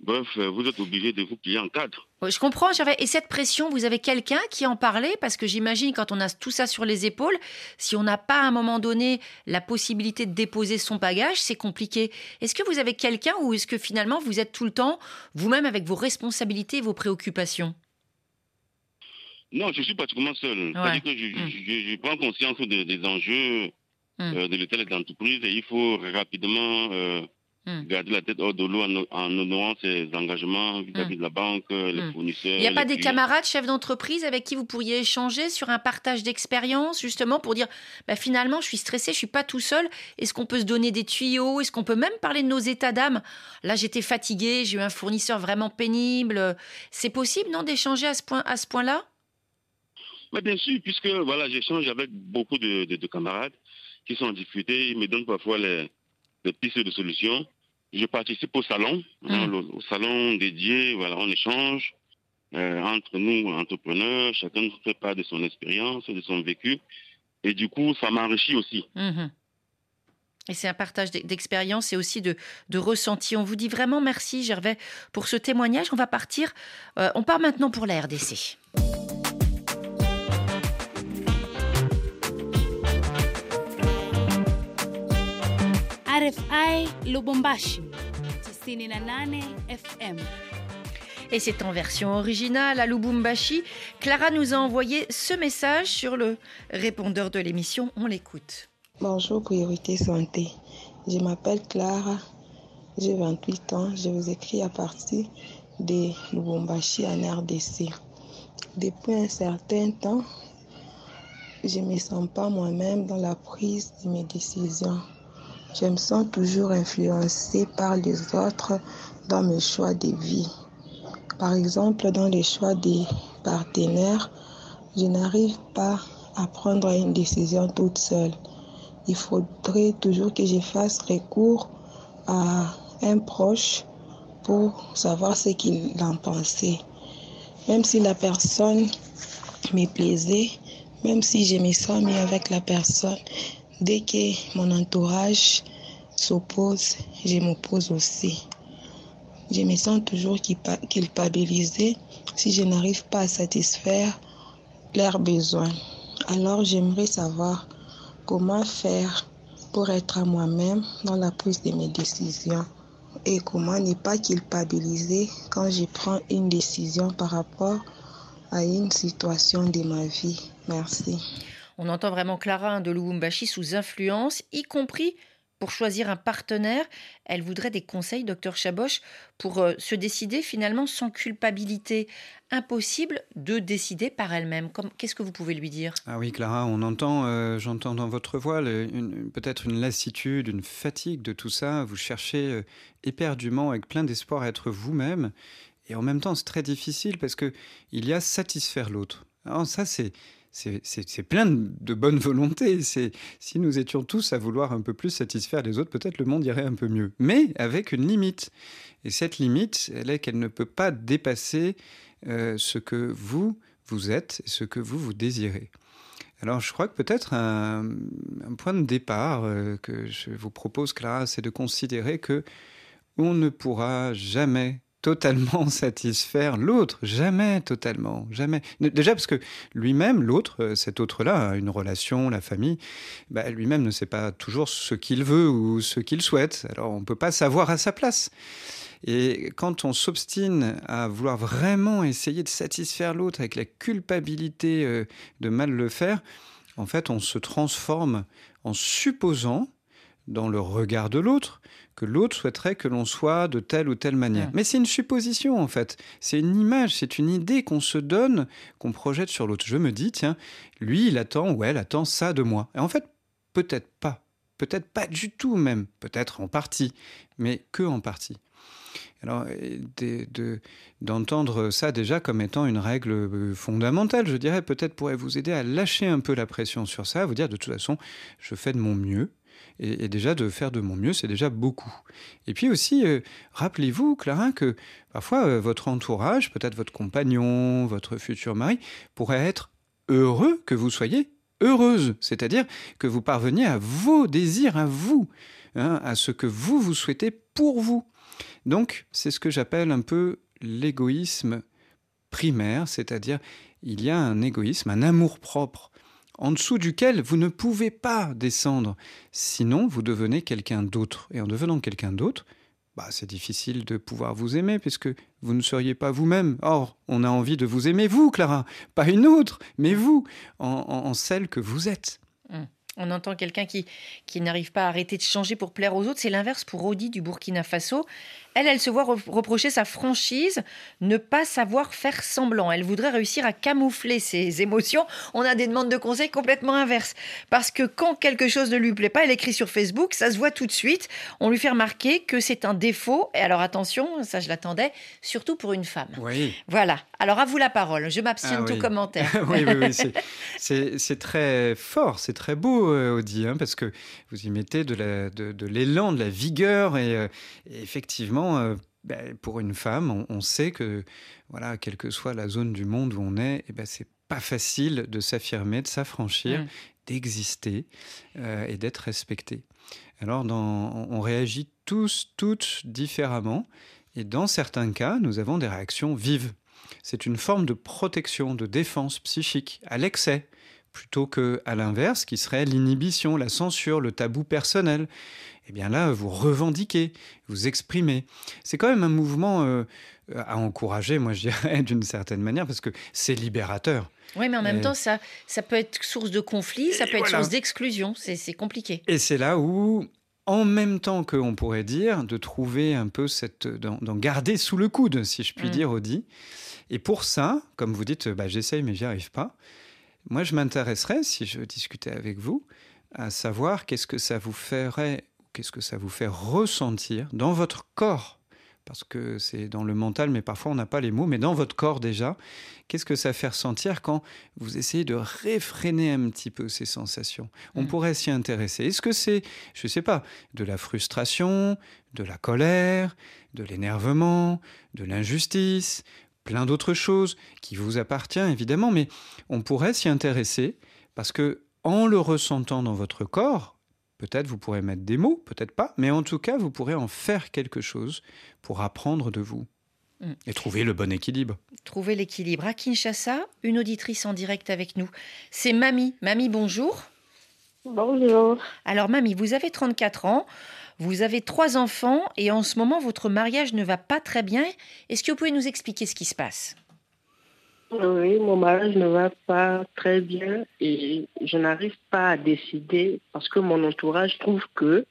Bref, euh, vous êtes obligé de vous plier en cadre. je comprends, Et cette pression, vous avez quelqu'un qui en parlait? Parce que j'imagine, quand on a tout ça sur les épaules, si on n'a pas à un moment donné la possibilité de déposer son bagage, c'est compliqué. Est-ce que vous avez quelqu'un ou est-ce que finalement vous êtes tout le temps vous-même avec vos responsabilités et vos préoccupations? Non, je suis pratiquement seul. C'est-à-dire que hmm. je, prends conscience des enjeux hmm. euh, de l'état de l'entreprise et il faut rapidement. Euh, Hmm. garder la tête hors de l'eau en, honorant ses engagements vis-à-vis hmm. de la banque, les hmm. fournisseurs. Il n'y a pas des camarades chefs d'entreprise avec qui vous pourriez échanger sur un partage d'expérience, justement, pour dire bah, finalement, je suis stressé, je suis pas tout seul. Est-ce qu'on peut se donner des tuyaux? Est-ce qu'on peut même parler de nos états d'âme? Là, j'étais fatigué, j'ai eu un fournisseur vraiment pénible. C'est possible, non, d'échanger à ce point, à ce point-là? Mais bien sûr, puisque voilà, j'échange avec beaucoup de, camarades qui sont en difficulté, ils me donnent parfois les, les pistes de solutions. Je participe au salon, hein, mm. au salon dédié, voilà, on échange euh, entre nous, entrepreneurs, chacun fait part de son expérience, de son vécu. Et du coup, ça m'enrichit aussi. Mhm. Et c'est un partage d'expérience et aussi de, de ressenti. On vous dit vraiment merci, Gervais, pour ce témoignage. On va partir. Euh, on part maintenant pour la RDC. RFI Lubumbashi 98 FM. Et c'est en version originale à Lubumbashi. Clara nous a envoyé ce message sur le répondeur de l'émission. On l'écoute. Bonjour Priorité Santé. Je m'appelle Clara. J'ai 28 ans. Je vous écris à partir de Lubumbashi en RDC. Depuis un certain temps, je ne me sens pas moi-même dans la prise de mes décisions. Je me sens toujours influencée par les autres dans mes choix de vie. Par exemple, dans les choix des partenaires, je n'arrive pas à prendre une décision toute seule. Il faudrait toujours que je fasse recours à un proche pour savoir ce qu'il en pensait. Même si la personne me plaisait, même si je me sens mieux avec la personne, dès que mon entourage s'oppose, je m'oppose aussi. Je me sens toujours culpabilisée si je n'arrive pas à satisfaire leurs besoins. Alors j'aimerais savoir comment faire pour être à moi-même dans la prise de mes décisions et comment ne pas culpabiliser quand je prends une décision par rapport à une situation de ma vie. Merci. On entend vraiment Clara de Lubumbashi sous influence, y compris pour choisir un partenaire, elle voudrait des conseils, docteur Chaboch, pour euh, se décider finalement sans culpabilité. Impossible de décider par elle-même. Qu'est-ce que vous pouvez lui dire? Ah oui, Clara, on entend, euh, j'entends dans votre voix peut-être une lassitude, une fatigue de tout ça. Vous cherchez euh, éperdument, avec plein d'espoir, à être vous-même. Et en même temps, c'est très difficile parce que il y a satisfaire l'autre. Ça, c'est c'est plein de bonne volonté. Si nous étions tous à vouloir un peu plus satisfaire les autres, peut-être le monde irait un peu mieux. Mais avec une limite. Et cette limite, elle est qu'elle ne peut pas dépasser euh, ce que vous, vous êtes ce que vous, vous désirez. Alors je crois que peut-être un, point de départ euh, que je vous propose, Clara, c'est de considérer que on ne pourra jamais totalement satisfaire l'autre, jamais totalement, jamais. Déjà parce que lui-même, l'autre, euh, cet autre-là, une relation, la famille, bah, lui-même ne sait pas toujours ce qu'il veut ou ce qu'il souhaite. Alors on ne peut pas savoir à sa place. Et quand on s'obstine à vouloir vraiment essayer de satisfaire l'autre avec la culpabilité euh, de mal le faire, en fait, on se transforme en supposant dans le regard de l'autre que l'autre souhaiterait que l'on soit de telle ou telle manière. Mais c'est une supposition en fait, c'est une image, c'est une idée qu'on se donne, qu'on projette sur l'autre. Je me dis, tiens, lui, il attend ou elle attend ça de moi. Et en fait, peut-être pas, peut-être pas du tout même, peut-être en partie, mais que en partie. Alors, d'entendre ça déjà comme étant une règle euh, fondamentale, je dirais, peut-être pourrait vous aider à lâcher un peu la pression sur ça, à vous dire de toute façon, je fais de mon mieux, et, déjà de faire de mon mieux, c'est déjà beaucoup. Et puis aussi, euh, rappelez-vous, Clara, que parfois euh, votre entourage, peut-être votre compagnon, votre futur mari, pourrait être heureux que vous soyez heureuse, c'est-à-dire que vous parveniez à vos désirs, à vous, hein, à ce que vous vous souhaitez pour vous. Donc, c'est ce que j'appelle un peu l'égoïsme primaire, c'est-à-dire il y a un égoïsme, un amour propre en dessous duquel vous ne pouvez pas descendre. Sinon, vous devenez quelqu'un d'autre. Et en devenant quelqu'un d'autre, bah, c'est difficile de pouvoir vous aimer puisque vous ne seriez pas vous-même. Or, on a envie de vous aimer, vous, Clara, pas une autre, mais vous, en, celle que vous êtes. Hum. On entend quelqu'un qui, qui n'arrive pas à arrêter de changer pour plaire aux autres. C'est l'inverse pour Rodi du Burkina Faso. Elle, elle se voit reprocher sa franchise, ne pas savoir faire semblant. Elle voudrait réussir à camoufler ses émotions. On a des demandes de conseils complètement inverses. Parce que quand quelque chose ne lui plaît pas, elle écrit sur Facebook, ça se voit tout de suite. On lui fait remarquer que c'est un défaut. Et alors attention, ça je l'attendais, surtout pour une femme. Oui. Voilà. Alors à vous la parole. Je m'abstiens de ah tout commentaire. oui, oui, oui. C'est très fort, c'est très beau, euh, Audi, hein, parce que vous y mettez de l'élan, de, de, la vigueur et euh, effectivement, euh, ben, pour une femme, on, sait que, voilà, quelle que soit la zone du monde où on est, eh ben, c'est pas facile de s'affirmer, de s'affranchir. d'exister et d'être respecté. Alors dans, on réagit tous, toutes différemment, et dans certains cas, nous avons des réactions vives. C'est une forme de protection, de défense psychique à l'excès plutôt que à l'inverse, qui serait l'inhibition, la censure, le tabou personnel. Eh bien là, vous revendiquez, vous exprimez. C'est quand même un mouvement euh, à encourager, moi je dirais, d'une certaine manière, parce que c'est libérateur. Oui, mais en même temps, ça, ça peut être source de conflit, ça peut être source d'exclusion, c'est compliqué. Et c'est là où, en même temps qu'on pourrait dire, de trouver un peu cette. d'en garder sous le coude, si je puis mm. dire, Audi. Et pour ça, comme vous dites, bah, j'essaye, mais j'y arrive pas. Moi, je m'intéresserais, si je discutais avec vous, à savoir qu'est-ce que ça vous ferait, qu'est-ce que ça vous fait ressentir dans votre corps, parce que c'est dans le mental, mais parfois on n'a pas les mots, mais dans votre corps déjà, qu'est-ce que ça fait ressentir quand vous essayez de réfréner un petit peu ces sensations? On mm. pourrait s'y intéresser. Est-ce que c'est, je ne sais pas, de la frustration, de la colère, de l'énervement, de l'injustice, plein d'autres choses qui vous appartiennent évidemment, mais on pourrait s'y intéresser parce que en le ressentant dans votre corps, peut-être vous pourrez mettre des mots, peut-être pas, mais en tout cas vous pourrez en faire quelque chose pour apprendre de vous. Mm. Et trouver le bon équilibre. Trouver l'équilibre. À Kinshasa, une auditrice en direct avec nous. C'est Mamie. Mamie, bonjour. Bonjour. Alors, Mamie, vous avez 34 ans. Vous avez trois enfants et en ce moment, votre mariage ne va pas très bien. Est-ce que vous pouvez nous expliquer ce qui se passe? Oui, mon mariage ne va pas très bien et je n'arrive pas à décider parce que mon entourage trouve que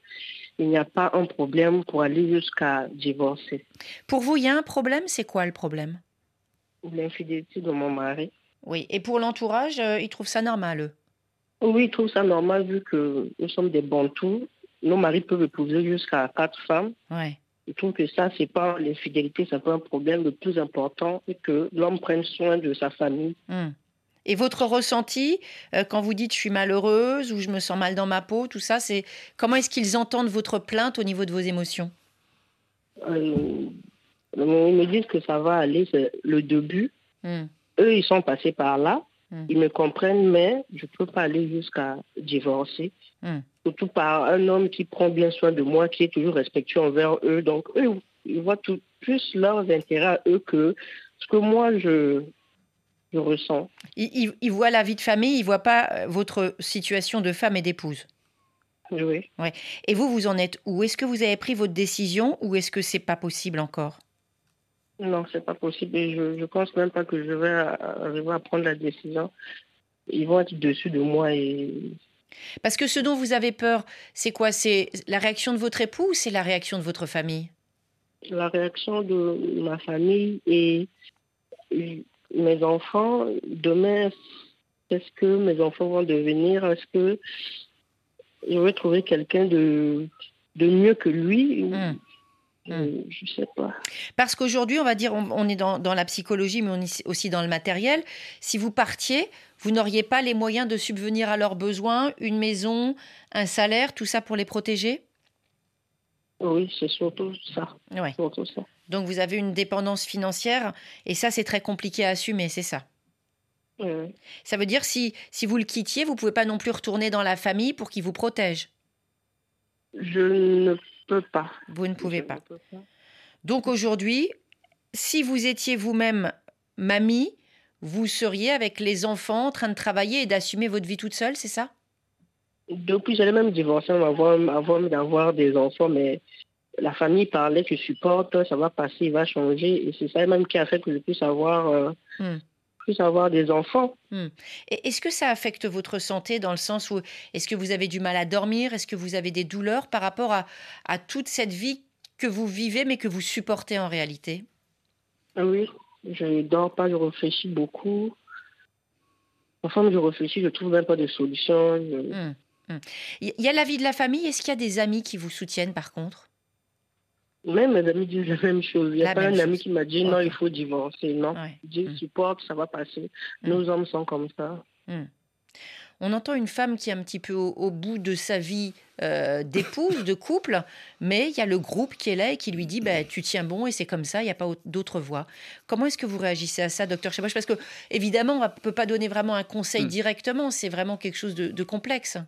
il n'y a pas un problème pour aller jusqu'à divorcer. Pour vous, il y a un problème? C'est quoi le problème? L'infidélité de mon mari. Oui, et pour l'entourage, euh, ils trouvent ça normal, eux? Oui, ils trouvent ça normal vu que nous sommes des bantous nos maris peuvent épouser jusqu'à quatre femmes. Ouais. Je trouve que ça, c'est pas l'infidélité, c'est pas un problème. Le plus important, c'est que l'homme prenne soin de sa famille. Hmm. Et votre ressenti, euh, quand vous dites je suis malheureuse ou je me sens mal dans ma peau, tout ça, c'est comment est-ce qu'ils entendent votre plainte au niveau de vos émotions? Euh, Ils me disent que ça va aller, c'est le début. Hmm. Eux, ils sont passés par là. Hmm. Ils me comprennent, mais je ne peux pas aller jusqu'à divorcer. Surtout par un homme qui prend bien soin de moi, qui est toujours respectueux envers eux. Donc, eux, ils voient tout, plus leurs intérêts à eux que ce que moi, je, je ressens. Ils, ils, voient la vie de famille, ils ne voient pas euh, votre situation de femme et d'épouse. Oui. Ouais. Et vous, vous en êtes où? Est-ce que vous avez pris votre décision ou est-ce que c'est pas possible encore? Non, c'est pas possible. Et je ne pense même pas que je vais arriver à prendre la décision. Ils vont être dessus de moi et. Parce que ce dont vous avez peur, c'est quoi? C'est la réaction de votre époux ou c'est la réaction de votre famille? La réaction de ma famille et mes enfants. Demain, est-ce que mes enfants vont devenir? Est-ce que je vais trouver quelqu'un de, de mieux que lui. Hmm. Euh, je sais pas. Parce qu'aujourd'hui, on va dire, on, est dans, la psychologie, mais on est aussi dans le matériel. Si vous partiez, vous n'auriez pas les moyens de subvenir à leurs besoins, une maison, un salaire, tout ça pour les protéger? Oui, c'est surtout ça. Surtout ça. Donc vous avez une dépendance financière, et ça, c'est très compliqué à assumer, c'est ça? Oui. Ça veut dire si, si vous le quittiez, vous pouvez pas non plus retourner dans la famille pour qu'il vous protège? Je ne peux pas. Vous ne pouvez pas. Donc aujourd'hui, si vous étiez vous-même mamie, vous seriez avec les enfants en train de travailler et d'assumer votre vie toute seule, c'est ça? Depuis, j'allais même divorcer avant, avant d'avoir des enfants, mais la famille parlait que supporte, ça va passer, il va changer. Et c'est ça même qui a fait que je puisse avoir euh, hmm avoir des enfants. Hmm. Est-ce que ça affecte votre santé dans le sens où est-ce que vous avez du mal à dormir? Est-ce que vous avez des douleurs par rapport à, à toute cette vie que vous vivez mais que vous supportez en réalité? Oui, je ne dors pas, je réfléchis beaucoup. Enfin, je réfléchis, je trouve même pas de solution. Hmm, hmm. Il y a la vie de la famille. Est-ce qu'il y a des amis qui vous soutiennent par contre? Même mes amis disent la même chose. Il n'y a pas un ami qui m'a dit non, il faut divorcer. Non. Dieu mm. supporte, ça va passer. Nos hommes sont comme ça. On entend une femme qui est un petit peu au, bout de sa vie euh, d'épouse, de couple, mais il y a le groupe qui est là et qui lui dit bah, Tu tiens bon et c'est comme ça, il n'y a pas d'autre voie. Comment est-ce que vous réagissez à ça, docteur Chaboche Parce que, évidemment, on ne peut pas donner vraiment un conseil hmm. directement, c'est vraiment quelque chose de, complexe.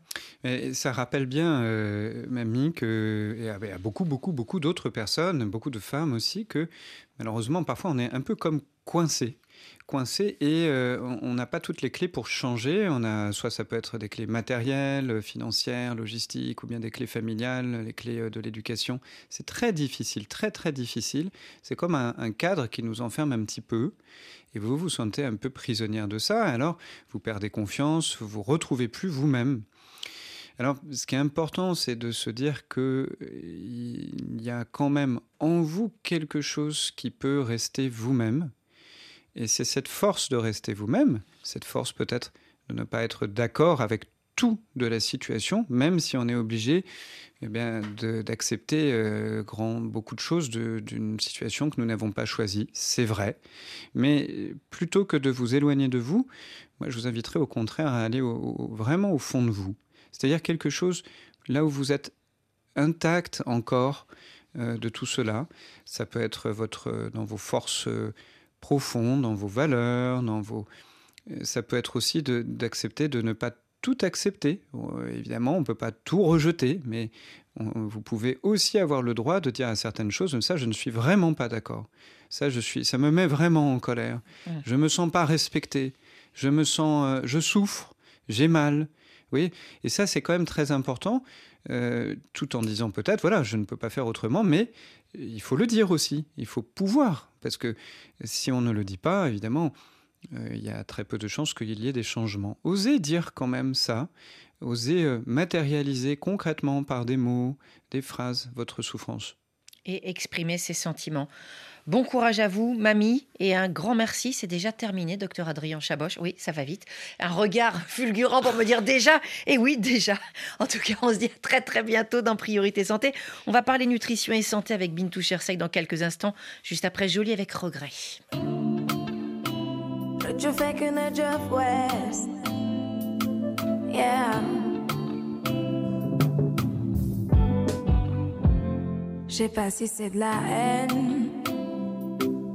ça rappelle bien, euh, Mamie, que, et à beaucoup, beaucoup, beaucoup d'autres personnes, beaucoup de femmes aussi, que malheureusement, parfois, on est un peu comme coincé coincé et euh, on n'a pas toutes les clés pour changer. On a soit ça peut être des clés matérielles, financières, logistiques, ou bien des clés familiales, les clés euh, de l'éducation. C'est très difficile, très très difficile. C'est comme un, cadre qui nous enferme un petit peu. Et vous vous sentez un peu prisonnière de ça. Alors vous perdez confiance, vous vous retrouvez plus vous-même. Alors, ce qui est important, c'est de se dire que il y a quand même en vous quelque chose qui peut rester vous-même. Et c'est cette force de rester vous-même, cette force peut-être de ne pas être d'accord avec tout de la situation, même si on est obligé eh bien, d'accepter euh, beaucoup de choses d'une situation que nous n'avons pas choisie. C'est vrai. Mais plutôt que de vous éloigner de vous, moi, je vous inviterais au contraire à aller vraiment au fond de vous. C'est-à-dire quelque chose là où vous êtes intact encore euh, de tout cela. Ça peut être votre, dans vos forces. Euh, profond dans vos valeurs, dans vos... Euh, ça peut être aussi d'accepter de, ne pas tout accepter. Euh, évidemment, on ne peut pas tout rejeter, mais vous pouvez aussi avoir le droit de dire à certaines choses, ça, je ne suis vraiment pas d'accord. Ça, je suis, ça me met vraiment en colère. Je me sens pas respecté. Je me sens, euh, je souffre. J'ai mal. Oui, et ça, c'est quand même très important, tout en disant peut-être, voilà, je ne peux pas faire autrement, mais il faut le dire aussi, il faut pouvoir, parce que si on ne le dit pas, évidemment, euh, il y a très peu de chances qu'il y ait des changements. Osez dire quand même ça, osez euh, matérialiser concrètement par des mots, des phrases, votre souffrance. Et exprimer ses sentiments. Bon courage à vous, mamie, et un grand merci. C'est déjà terminé, docteur Adrien Chaboche. Oui, ça va vite. Un regard fulgurant pour me dire déjà. Et oui, déjà. En tout cas, on se dit très très bientôt dans Priorité Santé. On va parler nutrition et santé avec Bintou Chersek dans quelques instants, juste après Jolie avec regret. J'ai pas si c'est de la haine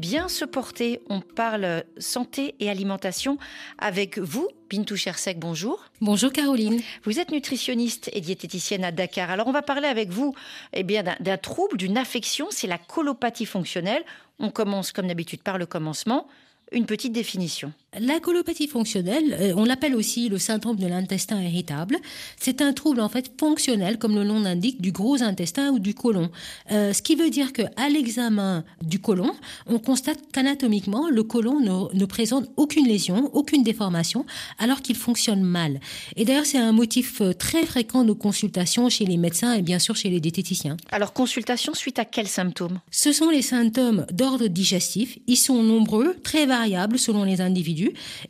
bien se porter. On parle santé et alimentation avec vous, Bintou Chersek, bonjour. Bonjour Caroline. Vous êtes nutritionniste et diététicienne à Dakar. Alors on va parler avec vous eh bien, d'un trouble, d'une affection, c'est la colopathie fonctionnelle. On commence comme d'habitude par le commencement. Une petite définition. La colopathie fonctionnelle, euh, on l'appelle aussi le syndrome de l'intestin irritable. C'est un trouble en fait fonctionnel, comme le nom l'indique, du gros intestin ou du côlon. Euh, ce qui veut dire que à l'examen du côlon, on constate qu'anatomiquement le côlon ne, ne, présente aucune lésion, aucune déformation, alors qu'il fonctionne mal. Et d'ailleurs, c'est un motif euh, très fréquent de consultation chez les médecins et bien sûr chez les diététiciens. Alors consultation suite à quels symptômes? Ce sont les symptômes d'ordre digestif. Ils sont nombreux, très variables selon les individus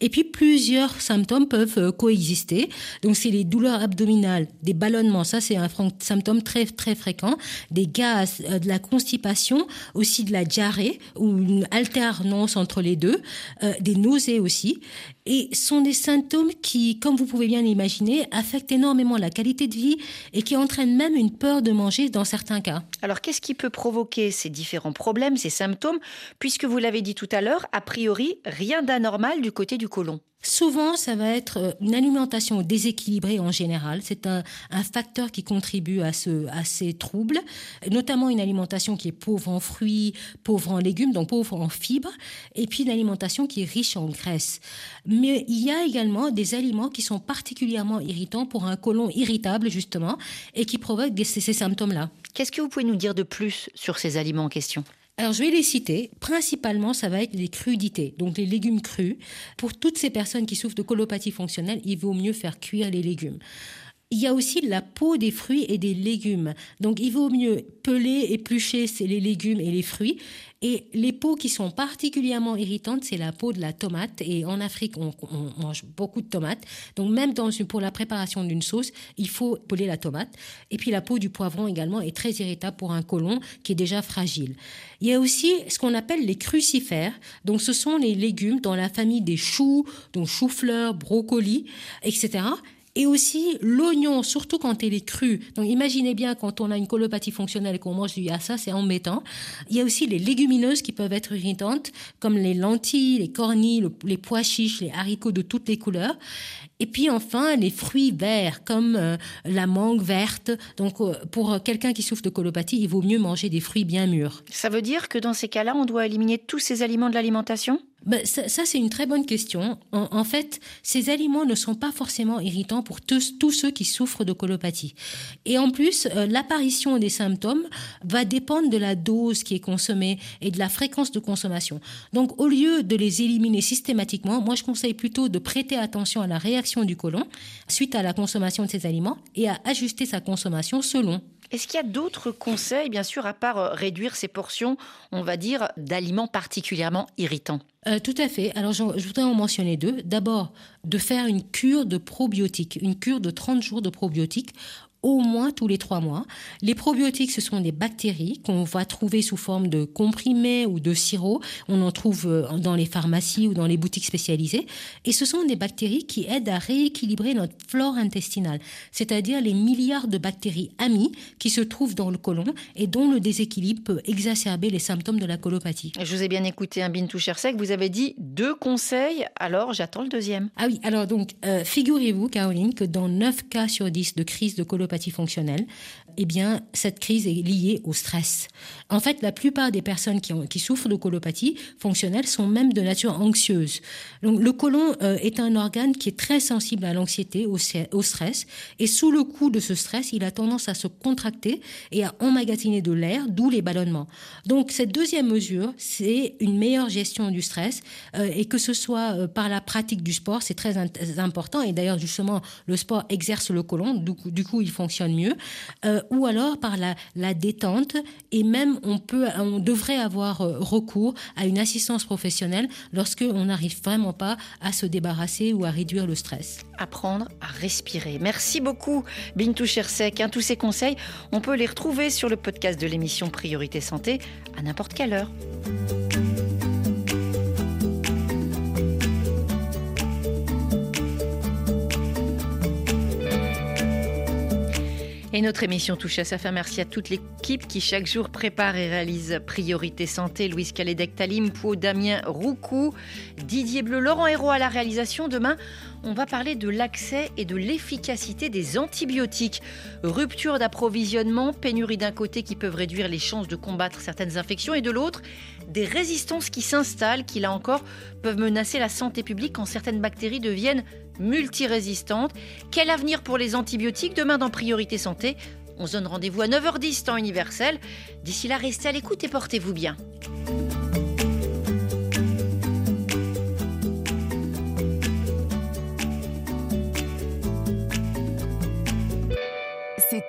et puis plusieurs symptômes peuvent euh, coexister. Donc c'est les douleurs abdominales, des ballonnements, ça c'est un symptôme très très fréquent, des gaz, euh, de la constipation, aussi de la diarrhée ou une alternance entre les deux, euh, des nausées aussi. Et sont des symptômes qui, comme vous pouvez bien l'imaginer, affectent énormément la qualité de vie et qui entraînent même une peur de manger dans certains cas. Alors qu'est-ce qui peut provoquer ces différents problèmes, ces symptômes? Puisque vous l'avez dit tout à l'heure, a priori, rien d'anormal du côté du côlon. Souvent, ça va être euh, une alimentation déséquilibrée en général. C'est un, facteur qui contribue à, ce, à ces troubles, notamment une alimentation qui est pauvre en fruits, pauvre en légumes, donc pauvre en fibres, et puis une alimentation qui est riche en graisse. Mais il y a également des aliments qui sont particulièrement irritants pour un côlon irritable, justement, et qui provoquent ces symptômes-là. Qu'est-ce que vous pouvez nous dire de plus sur ces aliments en question? Alors, je vais les citer. Principalement, ça va être les crudités, donc les légumes crus. Pour toutes ces personnes qui souffrent de colopathie fonctionnelle, il vaut mieux faire cuire les légumes. Il y a aussi la peau des fruits et des légumes. Donc il vaut mieux peler, éplucher les légumes et les fruits. Et les peaux qui sont particulièrement irritantes, c'est la peau de la tomate. Et en Afrique, on, mange beaucoup de tomates. Donc même dans pour la préparation d'une sauce, il faut peler la tomate. Et puis la peau du poivron également est très irritable pour un côlon qui est déjà fragile. Il y a aussi ce qu'on appelle les crucifères. Donc ce sont les légumes dans la famille des choux, donc choux-fleurs, brocolis, etc et aussi l'oignon, surtout quand il est cru. Donc imaginez bien quand on a une colopathie fonctionnelle et qu'on mange du yassa, c'est embêtant. Il y a aussi les légumineuses qui peuvent être irritantes, comme les lentilles, les cornilles, les pois chiches, les haricots de toutes les couleurs. Et puis enfin, les fruits verts, comme euh, la mangue verte. Donc euh, pour quelqu'un qui souffre de colopathie, il vaut mieux manger des fruits bien mûrs. Ça veut dire que dans ces cas-là, on doit éliminer tous ces aliments de l'alimentation? Ben, ça, c'est une très bonne question. En, fait, ces aliments ne sont pas forcément irritants pour tous, tous ceux qui souffrent de colopathie. Et en plus, euh, l'apparition des symptômes va dépendre de la dose qui est consommée et de la fréquence de consommation. Donc, au lieu de les éliminer systématiquement, moi, je conseille plutôt de prêter attention à la réaction du côlon suite à la consommation de ces aliments et à ajuster sa consommation selon. Est-ce qu'il y a d'autres conseils, bien sûr, à part euh, réduire ces portions, on va dire, d'aliments particulièrement irritants? Euh, tout à fait. Alors, je, voudrais en mentionner deux. D'abord, de faire une cure de probiotiques, une cure de 30 jours de probiotiques au moins tous les trois mois. Les probiotiques, ce sont des bactéries qu'on va trouver sous forme de comprimés ou de sirop. On en trouve euh, dans les pharmacies ou dans les boutiques spécialisées. Et ce sont des bactéries qui aident à rééquilibrer notre flore intestinale, c'est-à-dire les milliards de bactéries amies qui se trouvent dans le côlon et dont le déséquilibre peut exacerber les symptômes de la colopathie. Je vous ai bien écouté, un hein, Bintou Chersek, vous avez dit deux conseils, alors j'attends le deuxième. Ah oui, alors donc, euh, figurez-vous, Caroline, que dans 9 cas sur 10 de crise de colopathie, fonctionnelle, eh bien, cette crise est liée au stress. En fait, la plupart des personnes qui, souffrent de colopathie fonctionnelle sont même de nature anxieuse. Donc, le côlon euh, est un organe qui est très sensible à l'anxiété, au, stress, et sous le coup de ce stress, il a tendance à se contracter et à emmagasiner de l'air, d'où les ballonnements. Donc, cette deuxième mesure, c'est une meilleure gestion du stress, euh, et que ce soit euh, par la pratique du sport, c'est très important. Et d'ailleurs, justement, le sport exerce le côlon, du coup, il fonctionne mieux. Ou alors par la, la, détente. Et même, on, peut, on devrait avoir euh, recours à une assistance professionnelle lorsque on n'arrive vraiment pas à se débarrasser ou à réduire le stress. Apprendre à respirer. Merci beaucoup, Bintou Chersek. Hein, tous ces conseils, on peut les retrouver sur le podcast de l'émission Priorité Santé à n'importe quelle heure. Et notre émission touche à sa fin. Merci à toute l'équipe qui chaque jour prépare et réalise Priorité Santé. Louise Calédec Talim, Pau, Damien Roucou, Didier Bleu, Laurent Hérault à la réalisation. Demain, on va parler de l'accès et de l'efficacité des antibiotiques. Rupture d'approvisionnement, pénurie d'un côté qui peuvent réduire les chances de combattre certaines infections et de l'autre, des résistances qui s'installent, qui là encore peuvent menacer la santé publique quand certaines bactéries deviennent multirésistantes. Quel avenir pour les antibiotiques demain dans Priorité Santé? On se donne rendez-vous à 9h10 temps universel. D'ici là, restez à l'écoute et portez-vous bien.